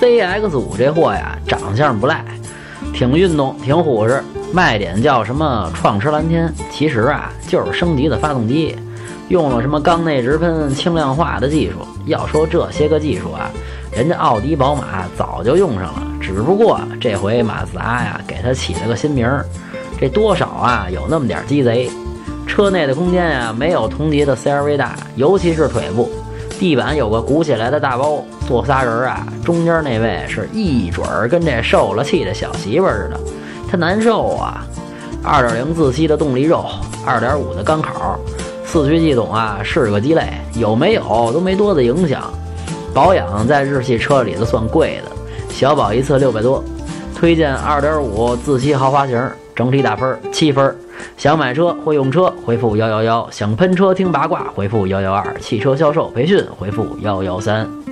CX 五这货呀，长相不赖，挺运动，挺虎实。卖点叫什么创驰蓝天，其实啊就是升级的发动机，用了什么缸内直喷、轻量化的技术。要说这些个技术啊，人家奥迪、宝马早就用上了，只不过这回马自达呀给它起了个新名儿，这多少啊有那么点鸡贼。车内的空间呀没有同级的 CRV 大，尤其是腿部。地板有个鼓起来的大包，坐仨人啊，中间那位是一准儿跟这受了气的小媳妇似的，他难受啊。二点零自吸的动力肉，二点五的钢口，四驱系统啊是个鸡肋，有没有都没多大影响。保养在日系车里头算贵的，小保一次六百多。推荐二点五自吸豪华型，整体打分七分。想买车、会用车，回复幺幺幺；想喷车、听八卦，回复幺幺二；汽车销售培训，回复幺幺三。